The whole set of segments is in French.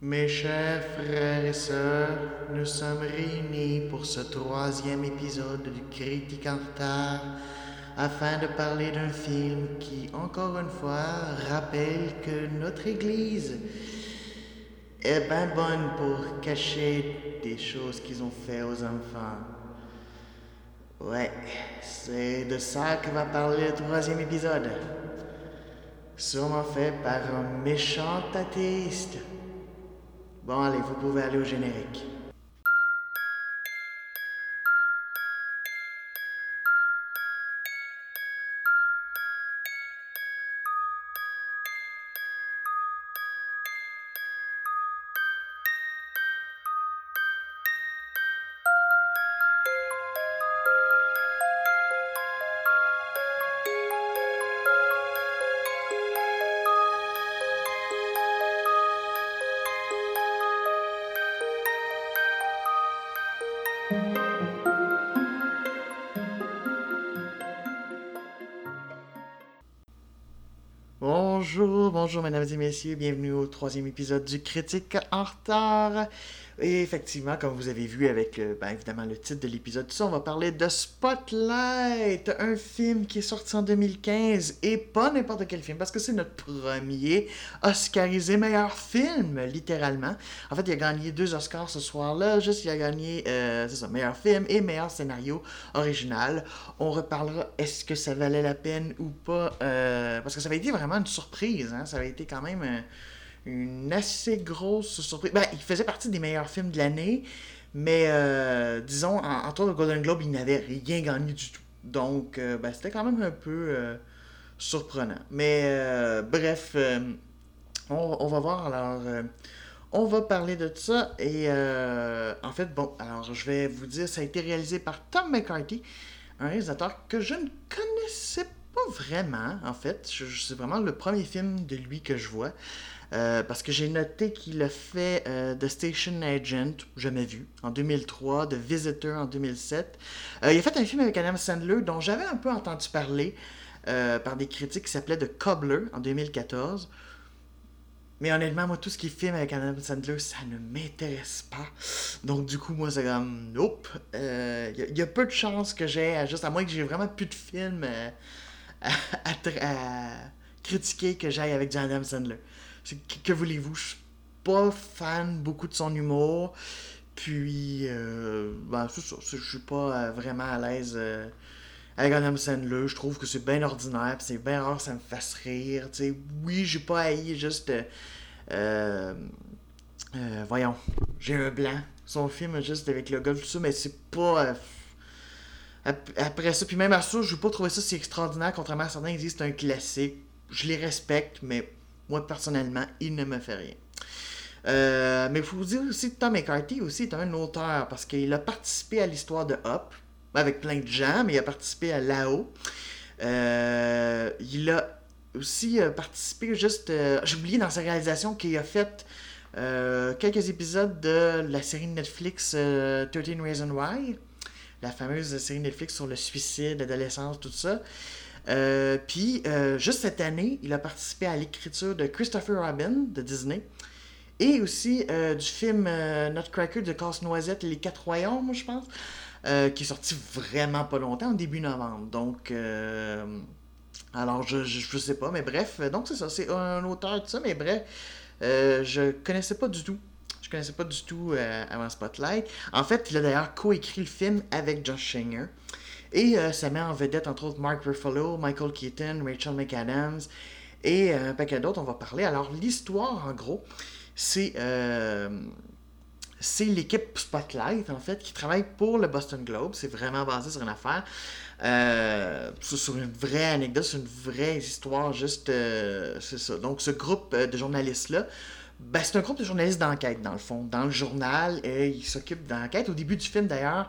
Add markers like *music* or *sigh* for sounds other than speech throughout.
Mes chers frères et sœurs, nous sommes réunis pour ce troisième épisode du Critique en retard afin de parler d'un film qui, encore une fois, rappelle que notre Église est bien bonne pour cacher des choses qu'ils ont fait aux enfants. Ouais, c'est de ça que va parler le troisième épisode. Sûrement fait par un méchant athéiste. Bon, allez, vous pouvez aller au générique. Bonjour, mesdames et messieurs, bienvenue au troisième épisode du Critique en retard. Et effectivement, comme vous avez vu avec euh, ben, évidemment le titre de l'épisode, on va parler de Spotlight, un film qui est sorti en 2015 et pas n'importe quel film parce que c'est notre premier Oscarisé meilleur film, littéralement. En fait, il a gagné deux Oscars ce soir-là, juste il a gagné, euh, c'est ça, meilleur film et meilleur scénario original. On reparlera est-ce que ça valait la peine ou pas, euh, parce que ça avait été vraiment une surprise, hein? ça avait été quand même une assez grosse surprise. Ben, il faisait partie des meilleurs films de l'année, mais euh, disons, en, en de Golden Globe, il n'avait rien gagné du tout. Donc, euh, ben, c'était quand même un peu euh, surprenant. Mais bref, on, on, va voir. Alors, on va parler de ça. Et en fait, bon, alors je vais vous dire, ça a été réalisé par Tom McCarthy, un réalisateur que je ne connaissais pas vraiment, en fait. C'est vraiment le premier film de lui que je vois. Euh, parce que j'ai noté qu'il a fait euh, The Station Agent, jamais vu, en 2003, The Visitor en 2007. Euh, il a fait un film avec Adam Sandler dont j'avais un peu entendu parler par des critiques qui s'appelait The Cobbler en 2014. Mais honnêtement, moi, tout ce qui est film avec Adam Sandler, ça ne m'intéresse pas. Donc, du coup, moi, c'est comme, nope. Il y, a peu de chances que j'ai, juste à moins que j'ai vraiment plus de films à critiquer que j'aille avec Adam Sandler que voulez-vous, je suis pas fan beaucoup de son humour. Puis, euh, ben, c'est ça, je suis pas euh, vraiment à l'aise euh, avec Adam Sandler. Je trouve que c'est bien ordinaire, c'est bien rare ça me fasse rire. sais Oui, j'ai pas haï juste. voyons, j'ai un blanc. Son film juste avec le golf, tout ça, mais c'est pas. après ça, puis même à ça, je vais pas trouver ça si extraordinaire, contrairement à certains qui disent c'est un classique. Je les respecte, mais moi, personnellement, il ne me fait rien. Euh, mais il faut vous dire aussi que Tom McCarthy aussi est un auteur parce qu'il a participé à l'histoire de Hop avec plein de gens, mais il a participé à Lao. Euh, il a aussi euh, participé juste. J'ai oublié dans sa réalisation qu'il a fait quelques épisodes de la série Netflix 13 Reasons Why, la fameuse série Netflix sur le suicide, l'adolescence, tout ça. Euh, puis, euh, juste cette année, il a participé à l'écriture de Christopher Robin de Disney et aussi euh, du film Nutcracker de Casse-Noisette Les Quatre Royaumes, je pense, qui est sorti vraiment pas longtemps, au début novembre. Donc, alors, je, je, sais pas, mais bref, donc c'est ça, c'est un auteur de ça, mais bref, je connaissais pas du tout. Je connaissais pas du tout avant Spotlight. En fait, il a d'ailleurs coécrit le film avec Josh Shanger. Et euh, ça met en vedette entre autres Mark Ruffalo, Michael Keaton, Rachel McAdams et euh, un paquet d'autres, on va parler. Alors l'histoire en gros, c'est euh, c'est l'équipe Spotlight en fait qui travaille pour le Boston Globe. C'est vraiment basé sur une affaire. sur une vraie anecdote, sur une vraie histoire, juste c'est ça. Donc ce groupe de journalistes-là, ben, c'est un groupe de journalistes d'enquête dans le fond. Dans le journal, et ils s'occupent d'enquête. Au début du film d'ailleurs,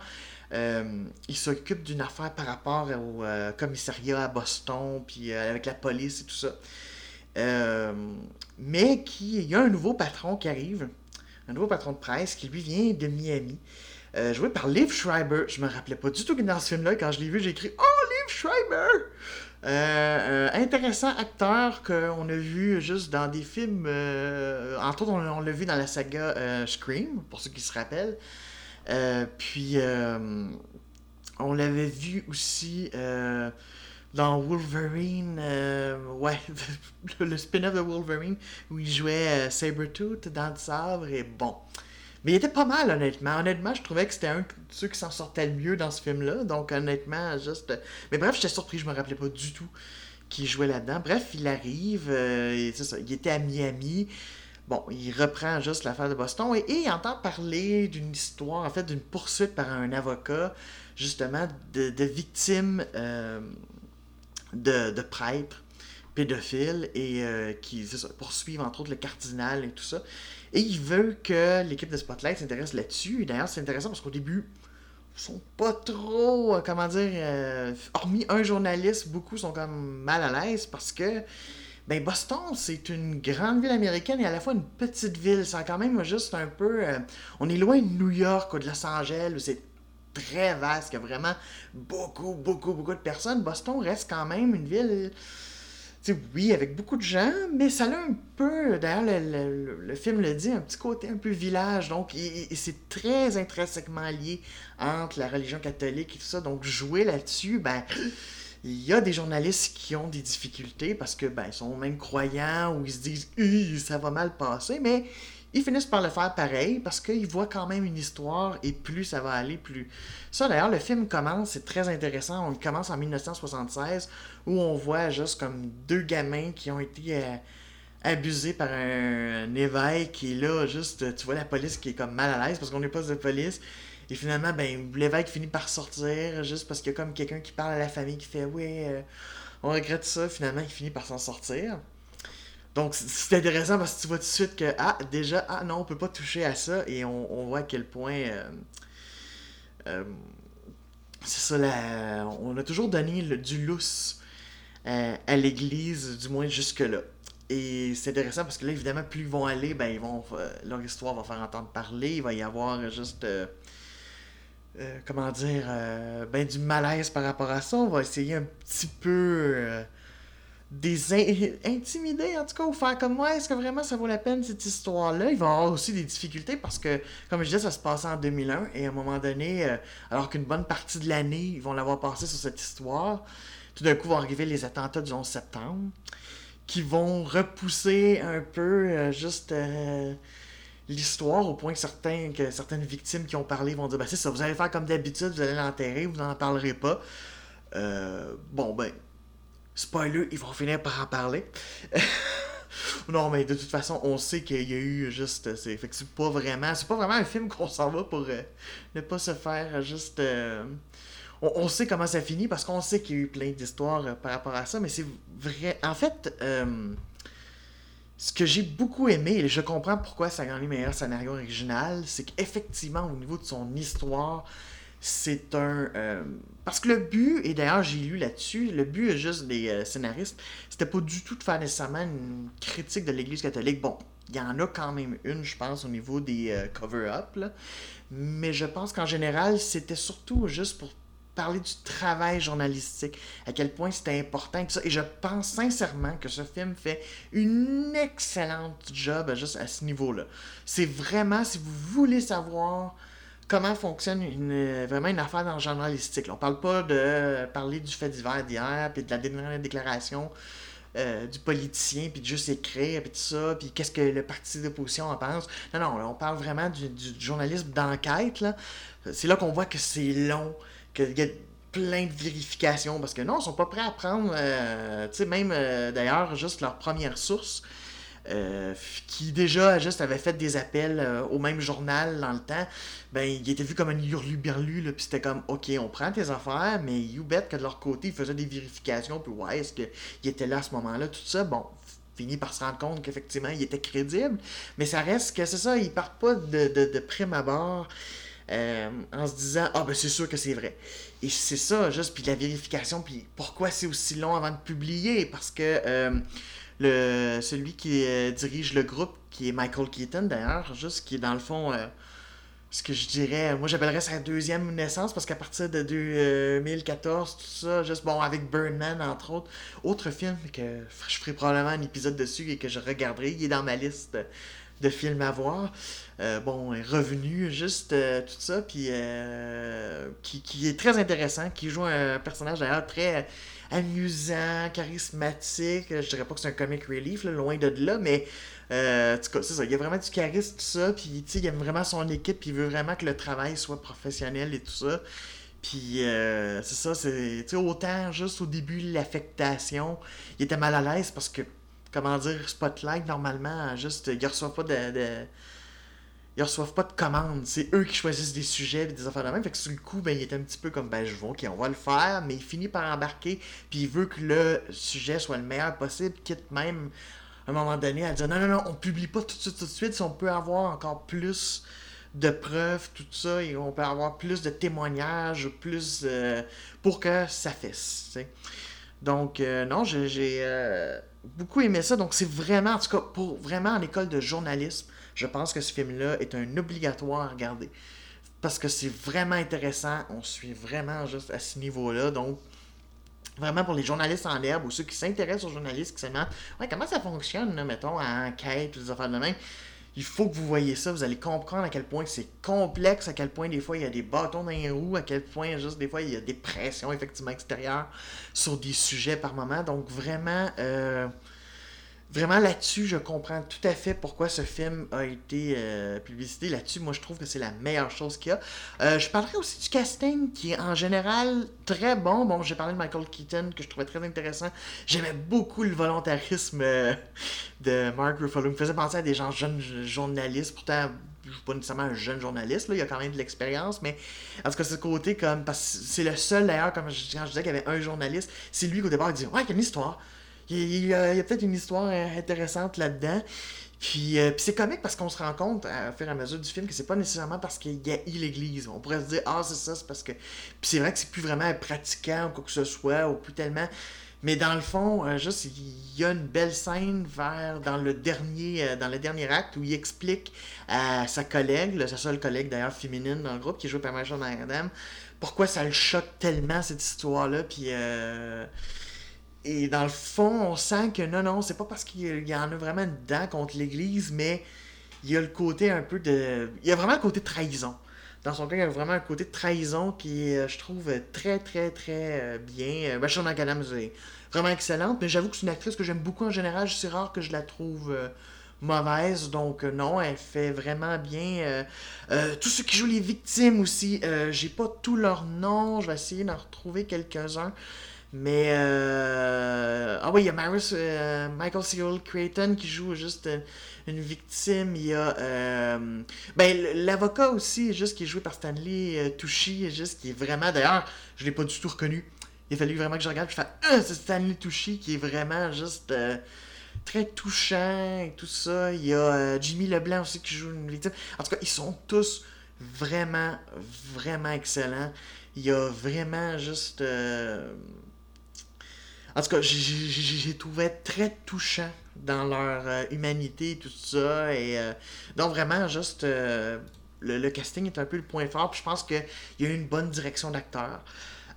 euh, il s'occupe d'une affaire par rapport au euh, commissariat à Boston, puis euh, avec la police et tout ça. mais qui, il y a un nouveau patron qui arrive, un nouveau patron de presse qui lui vient de Miami. joué par Liv Schreiber. Je me rappelais pas du tout que dans ce film-là, quand je l'ai vu, j'ai écrit Oh, Liv Schreiber intéressant acteur qu'on a vu juste dans des films. entre autres, on, l'a vu dans la saga Scream, pour ceux qui se rappellent. Puis, on l'avait vu aussi dans Wolverine, ouais, *laughs* le spin-off de Wolverine, où il jouait Sabretooth dans le sabre, et bon. Mais il était pas mal, honnêtement. Honnêtement, je trouvais que c'était un de ceux qui s'en sortait le mieux dans ce film-là. Donc, honnêtement, juste. Mais bref, j'étais surpris, je me rappelais pas du tout qu'il jouait là-dedans. Bref, il arrive, euh, il était à Miami. Bon, il reprend juste l'affaire de Boston et, il entend parler d'une histoire, en fait, d'une poursuite par un avocat, justement, de, victimes euh, de, de prêtres pédophiles et euh, qui poursuivent, entre autres, le cardinal et tout ça. Et il veut que l'équipe de Spotlight s'intéresse là-dessus. D'ailleurs, c'est intéressant parce qu'au début, ils sont pas trop, euh, comment dire, euh, hormis un journaliste, beaucoup sont comme mal à l'aise parce que ben Boston, c'est une grande ville américaine et à la fois une petite ville. C'est quand même juste un peu. Euh, on est loin de New York ou de Los Angeles où c'est très vaste, il y a vraiment beaucoup, beaucoup, beaucoup de personnes. Boston reste quand même une ville oui, avec beaucoup de gens, mais ça a un peu, d'ailleurs, le, film le dit, un petit côté un peu village. Donc, c'est très intrinsèquement lié entre la religion catholique et tout ça. Donc, jouer là-dessus, ben, il y a des journalistes qui ont des difficultés parce que, ben, sont même croyants ou ils se disent, ça va mal passer, mais ils finissent par le faire pareil parce qu'ils voient quand même une histoire et plus ça va aller, plus. Ça, d'ailleurs, le film commence, c'est très intéressant. On commence en 1976 où on voit juste comme deux gamins qui ont été euh, abusés par un, évêque qui est là, juste, tu vois la police qui est comme mal à l'aise parce qu'on n'est pas de police. Et finalement, ben, l'évêque finit par sortir juste parce qu'il y a comme quelqu'un qui parle à la famille qui fait Oui, euh, on regrette ça. Finalement, il finit par s'en sortir. Donc, c'est intéressant parce que tu vois tout de suite que, ah, déjà, ah non, on peut pas toucher à ça et on, voit à quel point. Euh, euh, c'est ça, la, on a toujours donné le, du lousse à l'Église, du moins jusque-là. Et c'est intéressant parce que là, évidemment, plus ils vont aller, ben, ils vont, leur histoire va faire entendre parler, il va y avoir juste. Comment dire, ben du malaise par rapport à ça. On va essayer un petit peu des intimider en tout cas ou faire comme moi est-ce que vraiment ça vaut la peine cette histoire là il va y avoir aussi des difficultés parce que comme je disais ça se passait en 2001 et à un moment donné euh, alors qu'une bonne partie de l'année ils vont l'avoir passé sur cette histoire tout d'un coup vont arriver les attentats du 11 septembre qui vont repousser un peu euh, juste euh, l'histoire au point que, certains, que certaines victimes qui ont parlé vont dire ben c'est ça vous allez faire comme d'habitude vous allez l'enterrer vous n'en parlerez pas bon ben spoiler, ils vont finir par en parler. *laughs* non, mais de toute façon, on sait qu'il y a eu juste. C'est, fait que c'est pas vraiment. C'est pas vraiment un film qu'on s'en va pour euh, ne pas se faire juste. Euh, on, sait comment ça finit parce qu'on sait qu'il y a eu plein d'histoires euh, par rapport à ça, mais c'est vrai. En fait, ce que j'ai beaucoup aimé, et je comprends pourquoi ça a gagné meilleur scénario original, c'est qu'effectivement, au niveau de son histoire, c'est un. Euh, parce que le but, et d'ailleurs j'ai lu là-dessus, le but juste des euh, scénaristes, c'était pas du tout de faire nécessairement une critique de l'Église catholique. Bon, il y en a quand même une, je pense, au niveau des euh, cover-up, mais je pense qu'en général, c'était surtout juste pour parler du travail journalistique, à quel point c'était important que ça. Et je pense sincèrement que ce film fait une excellente job juste à ce niveau-là. C'est vraiment, si vous voulez savoir comment fonctionne vraiment une affaire dans le journalistique. On parle pas de parler du fait divers d'hier, puis de la dernière déclaration euh, du politicien, puis de juste écrire, puis tout ça, puis qu'est-ce que le parti d'opposition en pense. Non, non, on parle vraiment du, journalisme d'enquête. C'est là, qu'on voit que c'est long, qu'il y a plein de vérifications, parce que non, ils sont pas prêts à prendre, euh, tu sais, même euh, d'ailleurs, juste leur première source. Euh, qui déjà juste avait fait des appels au même journal dans le temps, ben il était vu comme un hurlu-berlu, puis c'était comme ok, on prend tes affaires, mais you bet que de leur côté, ils faisaient des vérifications, puis ouais, est-ce qu'il était là à ce moment-là, tout ça, bon, finit par se rendre compte qu'effectivement il était crédible, mais ça reste que c'est ça, ils partent pas de, de, de prime abord. Euh, en se disant ah ben c'est sûr que c'est vrai et c'est ça juste puis la vérification puis pourquoi c'est aussi long avant de publier? Parce que le, celui qui euh, dirige le groupe, qui est Michael Keaton d'ailleurs, juste qui est dans le fond. Euh, ce que je dirais, moi j'appellerais sa deuxième naissance parce qu'à partir de 2014, tout ça, juste bon, avec Birdman entre autres, autre film que je ferai probablement un épisode dessus et que je regarderai, il est dans ma liste de films à voir. Euh, bon, revenu, juste euh, tout ça, puis euh, qui, qui, est très intéressant, qui joue un personnage d'ailleurs très amusant, charismatique. Je dirais pas que c'est un comic relief, loin de là, mais en tout cas, c'est ça. Il y a vraiment du charisme, tout ça. Puis, il aime vraiment son équipe. Puis, il veut vraiment que le travail soit professionnel et tout ça. Puis, euh, c'est ça. C'est, autant juste au début, l'affectation, il était mal à l'aise parce que, comment dire, Spotlight, normalement, juste, il reçoit pas de, ils reçoivent pas de commandes. C'est eux qui choisissent des sujets et des affaires de même. Fait que sur le coup, ben, il est un petit peu comme ben je vois, ok, on va le faire, mais il finit par embarquer, puis il veut que le sujet soit le meilleur possible, quitte même à un moment donné à dire non, non, non, on publie pas tout de suite, tout de suite, si on peut avoir encore plus de preuves, tout ça, et on peut avoir plus de témoignages, plus euh, pour que ça fasse. Donc, euh, non, j'ai euh, beaucoup aimé ça. Donc, c'est vraiment, en tout cas, pour vraiment en école de journalisme, je pense que ce film-là est un obligatoire à regarder. Parce que c'est vraiment intéressant. On suit vraiment juste à ce niveau-là. Donc, vraiment pour les journalistes en herbe ou ceux qui s'intéressent aux journalistes, qui se demandent ouais, comment ça fonctionne, mettons, à enquête ou des affaires de même. Il faut que vous voyez ça, vous allez comprendre à quel point c'est complexe, à quel point des fois il y a des bâtons dans les roues, à quel point juste des fois il y a des pressions effectivement extérieures sur des sujets par moment. Donc vraiment, euh, vraiment là-dessus, je comprends tout à fait pourquoi ce film a été euh, publicité. Là-dessus, moi, je trouve que c'est la meilleure chose qu'il y a. Euh, je parlerai aussi du casting qui est en général très bon. Bon, j'ai parlé de Michael Keaton que je trouvais très intéressant. J'aimais beaucoup le volontarisme euh, de Mark Ruffalo. Il me faisait penser à des gens jeunes journalistes. Pourtant, je suis pas nécessairement un jeune journaliste, là, il y a quand même de l'expérience, mais en tout cas, ce côté comme. Parce que c'est le seul d'ailleurs, comme je, quand je disais qu'il y avait un journaliste, c'est lui qu'au départ il dit Ouais, il y a une histoire. Il, y a, peut-être une histoire euh, intéressante là-dedans. Puis, euh, puis c'est comique parce qu'on se rend compte à et à mesure du film que c'est pas nécessairement parce qu'il y a eu l'église. On pourrait se dire, ah, c'est ça, c'est parce que. Puis c'est vrai que c'est plus vraiment pratiquant ou quoi que ce soit, ou plus tellement. Mais dans le fond, euh, juste, il y a une belle scène vers dans le dernier, dans le dernier acte où il explique à sa collègue, sa seule collègue d'ailleurs féminine dans le groupe, qui joue par Marshall Adam, pourquoi ça le choque tellement cette histoire-là. Puis et dans le fond, on sent que non, non, c'est pas parce qu'il y en a vraiment dedans contre l'Église, mais il y a le côté un peu de. Il y a vraiment le côté trahison. Dans son cas, il y a vraiment un côté trahison qui est, je trouve, très, très, très euh, bien. Rachel McAdams est vraiment excellente, mais j'avoue que c'est une actrice que j'aime beaucoup en général. C'est rare que je la trouve euh, mauvaise, donc euh, non, elle fait vraiment bien. tous ceux qui jouent les victimes aussi, j'ai pas tous leurs noms, je vais essayer d'en retrouver quelques-uns. Mais. Euh... Ah oui, il y a euh, Michael Cyril Creighton qui joue juste euh, une victime. Il y a. Euh... Ben, l'avocat aussi, juste qui est joué par Stanley euh, Tucci, juste qui est vraiment. D'ailleurs, je l'ai pas du tout reconnu. Il a fallu vraiment que je regarde. Je fais Ah, c'est Stanley Tucci qui est vraiment juste. Très touchant et tout ça. Il y a Jimmy Leblanc aussi qui joue une victime. En tout cas, ils sont tous vraiment, vraiment excellents. Il y a vraiment juste. En tout cas, j'ai trouvé très touchant dans leur euh, humanité tout ça. Et, euh, donc, vraiment, juste, euh, le, casting est un peu le point fort. Puis je pense qu'il y a eu une bonne direction d'acteur.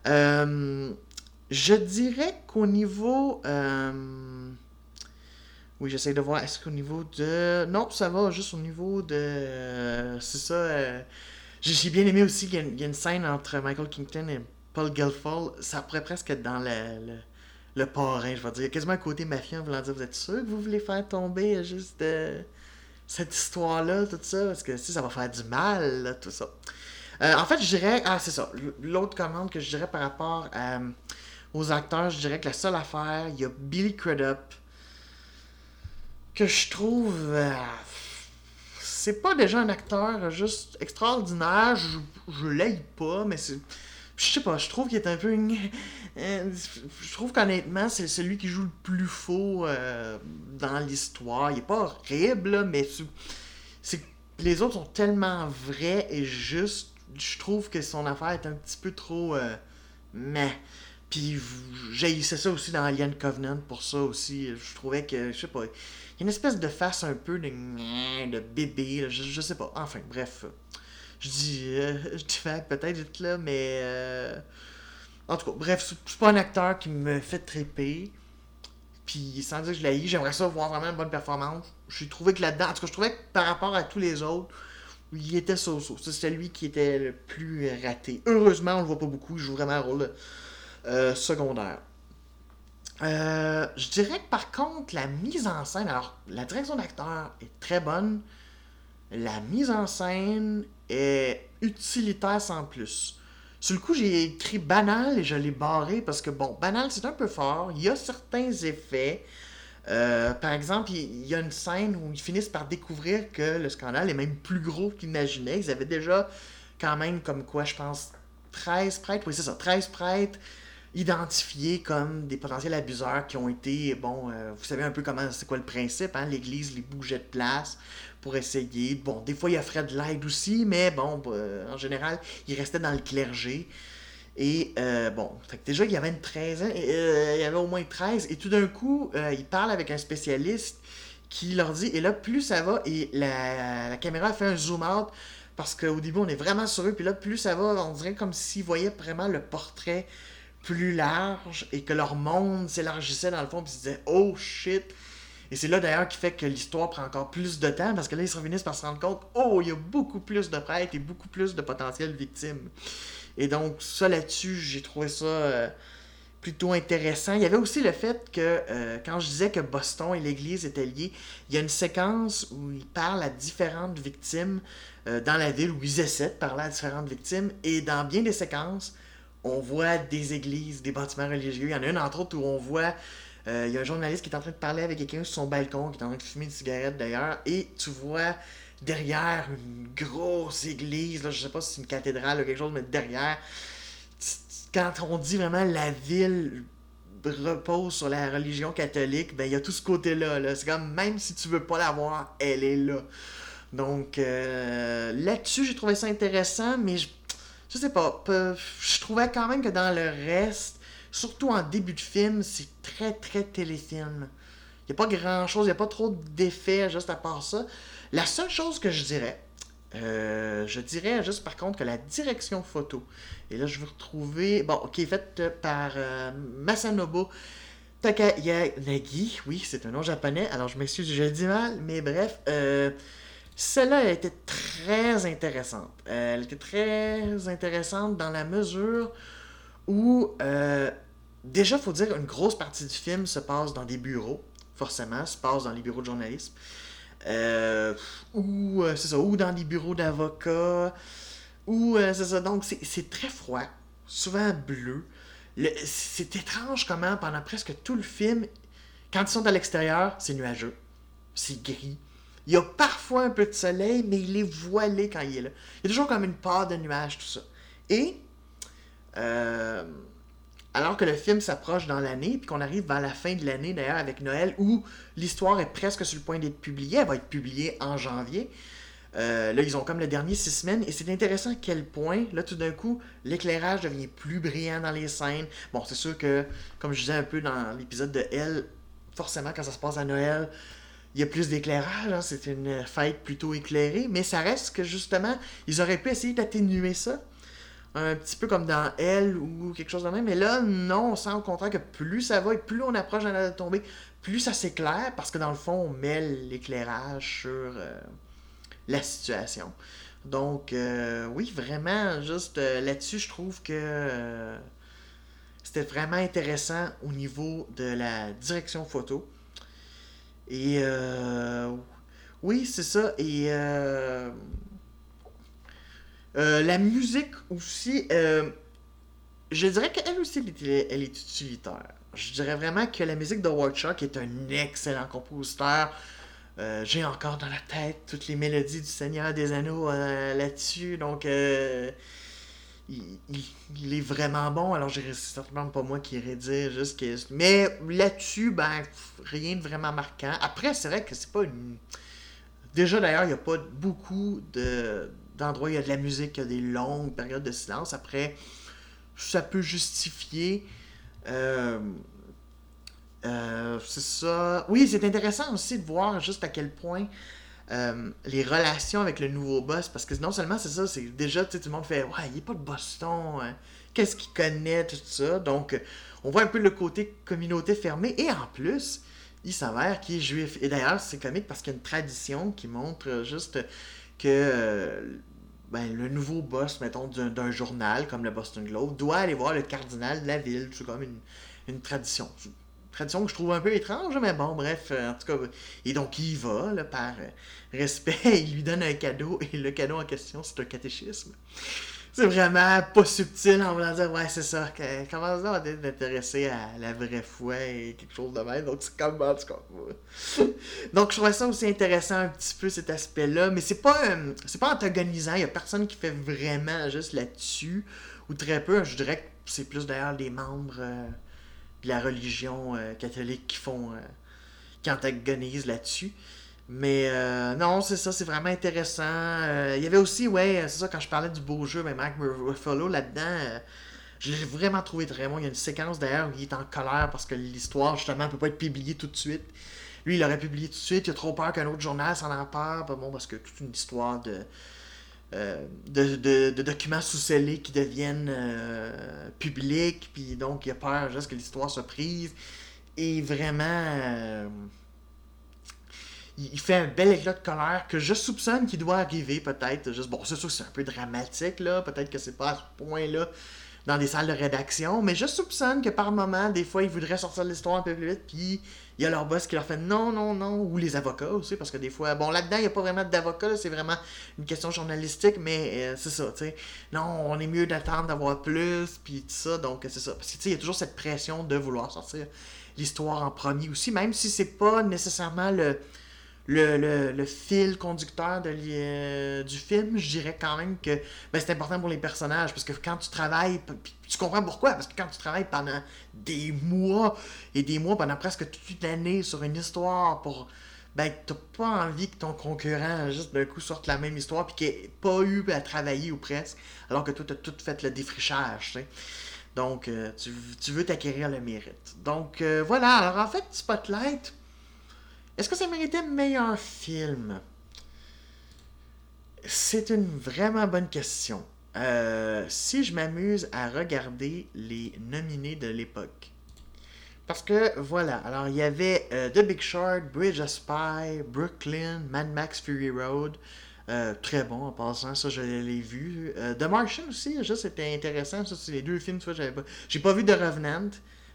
je dirais qu'au niveau. oui, j'essaie de voir. Est-ce qu'au niveau de. Non, ça va, juste au niveau de. C'est ça. J'ai bien aimé aussi qu'il y, a une scène entre Michael Kington et Paul Gelfall. Ça pourrait presque être dans le parrain, je vais dire. Il y a quasiment un côté en voulant dire Vous êtes sûr que vous voulez faire tomber juste euh, cette histoire-là, tout ça? Parce que si ça va faire du mal, tout ça. Euh, en fait, je dirais. Ah, c'est ça. L'autre commande que je dirais par rapport euh, aux acteurs, je dirais que la seule affaire, il y a Billy Crudup. Que je trouve. c'est pas déjà un acteur juste extraordinaire. Je, je l'aide pas, mais c'est je sais pas, je trouve qu'il est un peu. Euh, je trouve qu'honnêtement, c'est celui qui joue le plus faux euh, dans l'histoire. Il est pas horrible, mais c'est les autres sont tellement vrais et justes. Je trouve que son affaire est un petit peu trop. Euh, mais. Puis j'haïssais ça aussi dans Alien Covenant pour ça aussi. Je trouvais que, je sais pas, il y a une espèce de face un peu de, de bébé, je, sais pas. Enfin, bref Je dis, euh, *laughs* je dis peut-être là, mais. En tout cas, bref, c'est c'est pas un acteur qui me fait triper. Puis sans dire que je l'ai j'aimerais ça voir vraiment une bonne performance. J'ai trouvé que là-dedans, en tout cas, je trouvais que par rapport à tous les autres, il était so-so. Ça, C'était lui qui était le plus raté. Heureusement, on le voit pas beaucoup, il joue vraiment un rôle euh, secondaire. Euh, je dirais que par contre, la mise en scène, alors la direction d'acteur est très bonne. La mise en scène est utilitaire sans plus. Sur le coup, j'ai écrit banal et je l'ai barré parce que, bon, banal, c'est un peu fort. Il y a certains effets. Euh, par exemple, il y a une scène où ils finissent par découvrir que le scandale est même plus gros qu'ils imaginaient. Ils avaient déjà, quand même, comme quoi, je pense, 13 prêtres, oui, c'est ça, 13 prêtres identifiés comme des potentiels abuseurs qui ont été, bon, euh, vous savez un peu comment, c'est quoi le principe, hein? L'Église les bougeait de place pour essayer. Bon, des fois, il offrait de l'aide aussi, mais bon, euh, en général, il restait dans le clergé. Et euh, bon, fait que déjà, il y avait une 13 ans, euh, il y avait au moins 13, et tout d'un coup, euh, il parle avec un spécialiste qui leur dit, et là, plus ça va, et la, la caméra fait un zoom out, parce qu'au début, on est vraiment sur eux, puis là, plus ça va, on dirait comme s'ils voyaient vraiment le portrait plus large, et que leur monde s'élargissait dans le fond, puis ils se disaient, oh shit! Et c'est là d'ailleurs qui fait que l'histoire prend encore plus de temps, parce que là, ils se finissent par se rendre compte, oh, il y a beaucoup plus de prêtres et beaucoup plus de potentielles victimes. Et donc, ça là-dessus, j'ai trouvé ça euh, plutôt intéressant. Il y avait aussi le fait que, euh, quand je disais que Boston et l'Église étaient liés, il y a une séquence où ils parlent à différentes victimes euh, dans la ville, où ils essaient de parler à différentes victimes. Et dans bien des séquences, on voit des églises, des bâtiments religieux. Il y en a une, entre autres, où on voit... euh, il y a un journaliste qui est en train de parler avec quelqu'un sur son balcon, qui est en train de fumer une cigarette d'ailleurs, et tu vois derrière une grosse église, là, je sais pas si c'est une cathédrale ou quelque chose, mais derrière, quand on dit vraiment la ville repose sur la religion catholique, ben il y a tout ce côté-là. Là. C'est comme même si tu veux pas la voir, elle est là. Donc euh, là-dessus, j'ai trouvé ça intéressant, mais je, je sais pas. Je trouvais quand même que dans le reste, surtout en début de film, c'est très très téléfilm. Il n'y a pas grand chose, il n'y a pas trop d'effets juste à part ça. La seule chose que je dirais, euh, je dirais juste par contre que la direction photo, et là je vais retrouver, bon, qui est faite euh, par euh, Masanobu Takayanagi, oui, c'est un nom japonais, alors je m'excuse, je dis mal, mais bref, euh, celle-là elle était très intéressante. Elle était très intéressante dans la mesure où, euh, déjà, faut dire, une grosse partie du film se passe dans des bureaux, forcément, se passe dans les bureaux de journalisme. Euh, ou euh, c'est ça, ou dans des bureaux d'avocats, ou euh, c'est ça. Donc c'est très froid, souvent bleu. Le- C'est étrange comment pendant presque tout le film, quand ils sont à l'extérieur, c'est nuageux, c'est gris. Il y a parfois un peu de soleil, mais il est voilé quand il est là. Il y a toujours comme une part de nuages, tout ça. Et euh, alors que le film s'approche dans l'année, puis qu'on arrive vers la fin de l'année d'ailleurs avec Noël, où l'histoire est presque sur le point d'être publiée, elle va être publiée en janvier. Euh, là, ils ont comme le dernier six semaines, et c'est intéressant à quel point, là, tout d'un coup, l'éclairage devient plus brillant dans les scènes. Bon, c'est sûr que, comme je disais un peu dans l'épisode de Elle, forcément, quand ça se passe à Noël, il y a plus d'éclairage, hein, c'est une fête plutôt éclairée, mais ça reste que justement, ils auraient pu essayer d'atténuer ça un petit peu comme dans Elle ou quelque chose de même. Mais là, non, on sent au contraire que plus ça va et plus on approche de la tombée, plus ça s'éclaire parce que dans le fond, on met l'éclairage sur euh, la situation. Donc, euh, oui, vraiment, juste euh, là-dessus, je trouve que c'était vraiment intéressant au niveau de la direction photo. Et oui, c'est ça. Et euh, la musique aussi, euh, je dirais qu'elle aussi, elle est, elle utilitaire. Je dirais vraiment que la musique de Warchuk est un excellent compositeur. Euh, J'ai encore dans la tête toutes les mélodies du Seigneur des Anneaux là-dessus. Donc, il est vraiment bon. Alors, c'est certainement pas moi qui irais dire juste que. Mais là-dessus, ben, rien de vraiment marquant. Après, c'est vrai que c'est pas une. Déjà, d'ailleurs, il n'y a pas beaucoup de d'endroits où il y a de la musique, il y a des longues périodes de silence. Après, ça peut justifier. euh, euh, c'est ça. Oui, c'est intéressant aussi de voir juste à quel point euh, les relations avec le nouveau boss, parce que non seulement c'est ça, c'est déjà, tout le monde fait, ouais, il est pas de Boston, hein. qu'est-ce qu'il connaît, tout ça. Donc, on voit un peu le côté communauté fermée, et en plus, il s'avère qu'il est juif. Et d'ailleurs, c'est comique parce qu'il y a une tradition qui montre juste que euh, ben, le nouveau boss, mettons, d'un journal comme le Boston Globe, doit aller voir le cardinal de la ville. C'est comme une, une tradition tradition que je trouve un peu étrange, mais bon, bref, euh, en tout cas. Et donc, il y va, par euh, respect, *laughs* il lui donne un cadeau, et le cadeau en question, c'est un catéchisme. C'est vraiment pas subtil en voulant dire, ouais, c'est ça, comment ça va t'intéresser à la vraie foi et quelque chose de même. Donc, c'est comme, en tout cas. *laughs* Donc, je trouvais ça aussi intéressant un petit peu cet aspect-là, mais c'est pas, euh, c'est pas antagonisant, il y a personne qui fait vraiment juste là-dessus, ou très peu. Je dirais que c'est plus d'ailleurs les membres de la religion euh, catholique qui font. Euh, qui antagonisent là-dessus. Mais euh, non, c'est ça, c'est vraiment intéressant. Il y avait aussi, ouais, c'est ça, quand je parlais du beau jeu, mais Mark Ruffalo là-dedans, je l'ai vraiment trouvé très bon. Il y a une séquence d'ailleurs où il est en colère parce que l'histoire, justement, ne peut pas être publiée tout de suite. Lui, il aurait publié tout de suite, il a trop peur qu'un autre journal s'en empare. Bon, parce que toute une histoire de euh, de, documents sous-scellés qui deviennent euh, publics, puis donc il a peur juste que l'histoire se prise. Et vraiment, euh, il fait un bel éclat de colère que je soupçonne qu'il doit arriver peut-être. Juste, bon, c'est sûr que c'est un peu dramatique, là. Peut-être que c'est pas à ce point-là dans des salles de rédaction, mais je soupçonne que par moment, des fois, ils voudraient sortir l'histoire un peu plus vite, puis il y a leur boss qui leur fait non, non, non, ou les avocats aussi, parce que des fois, bon, là-dedans, il n'y a pas vraiment d'avocat, c'est vraiment une question journalistique, mais euh, c'est ça, tu sais. Non, on est mieux d'attendre d'avoir plus, puis tout ça, donc c'est ça. Parce que, tu sais, il y a toujours cette pression de vouloir sortir l'histoire en premier aussi, même si c'est pas nécessairement le le, fil conducteur de, euh, du film, je dirais quand même que ben, c'est important pour les personnages. Parce que quand tu travailles, tu comprends pourquoi. Parce que quand tu travailles pendant des mois et des mois, pendant presque toute l'année sur une histoire pour. Ben, t'as pas envie que ton concurrent, juste d'un coup, sorte la même histoire puis qu'il n'ait pas eu à travailler ou presque, alors que toi, t'as tout fait le défrichage. Donc, euh, tu, tu, veux t'acquérir le mérite. Donc, euh, voilà. Alors, en fait, Spotlight, est-ce que ça méritait meilleur film? C'est une vraiment bonne question. Euh, si je m'amuse à regarder les nominés de l'époque. Parce que, voilà, alors il y avait euh, The Big Short, Bridge of Spy, Brooklyn, Mad Max Fury Road. Euh, très bon en passant, ça je l'ai vu. The Martian aussi, ça c'était intéressant. Ça, c'est les deux films, j'avais pas. J'ai pas vu The Revenant.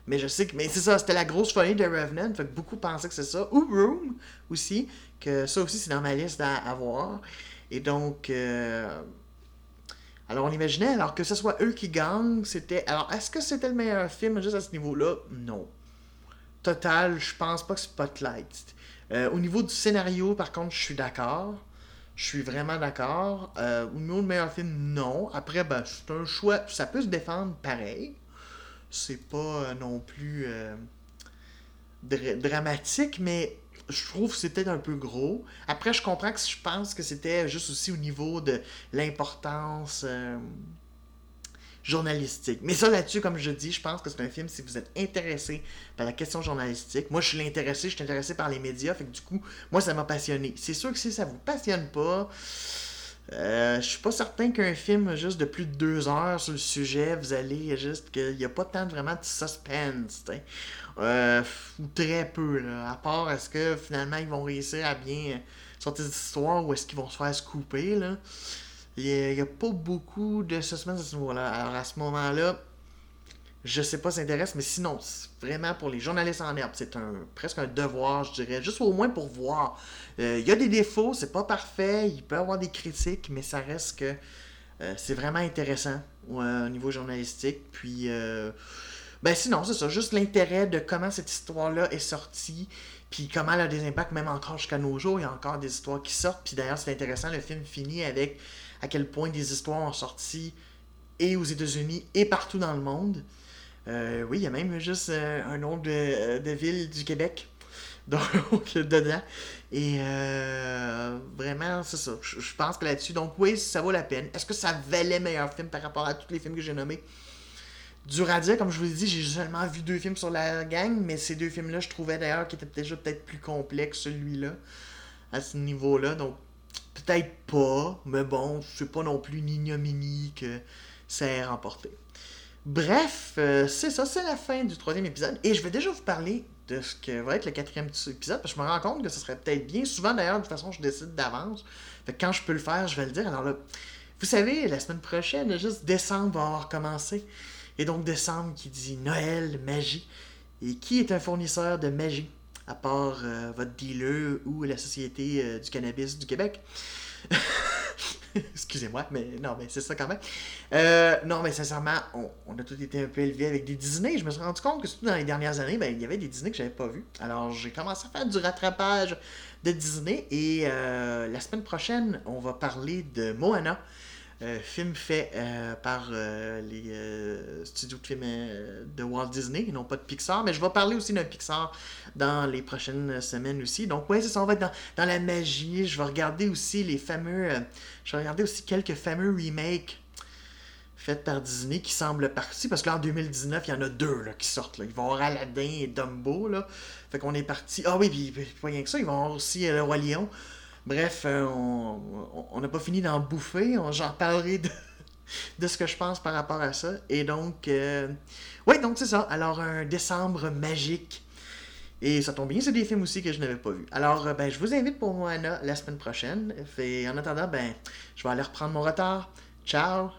Mais je sais que. Mais c'est ça, c'était la grosse folie de Revenant. Fait que beaucoup pensaient que c'est ça. Ou Room aussi. Que ça aussi, c'est dans ma liste à, voir. Et donc. Euh, alors, on imaginait, alors que ce soit eux qui gagnent, c'était. Alors, est-ce que c'était le meilleur film juste à ce niveau-là? Non. Total, je pense pas que Spotlight. Euh, au niveau du scénario, par contre, je suis d'accord. Je suis vraiment d'accord. Euh, au niveau du meilleur film, non. Après, ben, c'est un choix. Ça peut se défendre pareil c'est pas euh, non plus euh, dramatique, mais je trouve que c'était un peu gros. Après, je comprends que je pense que c'était juste aussi au niveau de l'importance euh, journalistique. Mais ça, là-dessus, comme je dis, je pense que c'est un film, si vous êtes intéressé par la question journalistique, moi, je suis intéressé, je suis intéressé par les médias, fait que du coup, moi, ça m'a passionné. C'est sûr que si ça vous passionne pas, euh, je suis pas certain qu'un film juste de plus de deux heures sur le sujet, vous allez juste qu'il n'y a pas tant vraiment de suspense, euh, ou très peu, là. À part est-ce que finalement ils vont réussir à bien sortir cette histoire ou est-ce qu'ils vont se faire scooper, là. Il n'y a, pas beaucoup de suspense à ce niveau-là. Alors à ce moment-là, je sais pas si ça intéresse, mais sinon, vraiment pour les journalistes en herbe, c'est un presque un devoir, je dirais, juste au moins pour voir. Euh, il y a des défauts, c'est pas parfait, il peut y avoir des critiques, mais ça reste que euh, c'est vraiment intéressant au niveau journalistique. Puis, euh, ben sinon, c'est ça, juste l'intérêt de comment cette histoire-là est sortie, puis comment elle a des impacts, même encore jusqu'à nos jours, il y a encore des histoires qui sortent. Puis d'ailleurs, c'est intéressant, le film finit avec à quel point des histoires ont sorti et aux États-Unis et partout dans le monde. Euh, oui, il y a même juste euh, un nom de, euh, de, ville du Québec. *laughs* Donc, dedans. Et vraiment, c'est ça. Je, pense que là-dessus, donc oui, ça vaut la peine. Est-ce que ça valait meilleur film par rapport à tous les films que j'ai nommés? Dur à comme je vous l'ai dit, j'ai seulement vu deux films sur la gang, mais ces deux films-là, je trouvais d'ailleurs qu'ils étaient déjà peut-être plus complexes, celui-là. à ce niveau-là. Donc, peut-être pas, mais bon, c'est pas non plus une ignominie que ça ait remporté. Bref, euh, c'est ça, c'est la fin du troisième épisode. Et je vais déjà vous parler de ce que va être le quatrième épisode, parce que je me rends compte que ce serait peut-être bien. Souvent, d'ailleurs, de toute façon, je décide d'avance. Fait que quand je peux le faire, je vais le dire. Alors là, vous savez, la semaine prochaine, juste décembre va avoir commencé. Et donc, décembre qui dit Noël, magie. Et qui est un fournisseur de magie, à part euh, votre dealer ou la Société euh, du cannabis du Québec? *laughs* *laughs* Excusez-moi, mais non, mais c'est ça quand même. Euh, non, mais sincèrement, on, a tous été un peu élevés avec des Disney. Je me suis rendu compte que surtout dans les dernières années, ben, il y avait des Disney que j'avais pas vus. Alors, j'ai commencé à faire du rattrapage de Disney. Et la semaine prochaine, on va parler de Moana. Euh, film fait euh, par euh, les studios de films de Walt Disney, et non pas de Pixar, mais je vais parler aussi d'un Pixar dans les prochaines semaines aussi. Donc ouais, ça, on va être dans, la magie. Je vais regarder aussi les fameux... je vais regarder aussi quelques fameux remakes faits par Disney qui semblent partis, parce que là, en 2019, il y en a deux là, qui sortent. Ils vont avoir Aladdin et Dumbo. Là. Fait qu'on est parti... Ah oui, puis, pas rien que ça, ils vont avoir aussi Le Roi Lion. Bref, euh, on n'a pas fini d'en bouffer. J'en parlerai de, de, ce que je pense par rapport à ça. Et donc, euh, oui, donc c'est ça. Alors, un décembre magique. Et ça tombe bien, c'est des films aussi que je n'avais pas vus. Alors, euh, ben, je vous invite pour Moana la semaine prochaine. Et en attendant, ben, je vais aller reprendre mon retard. Ciao!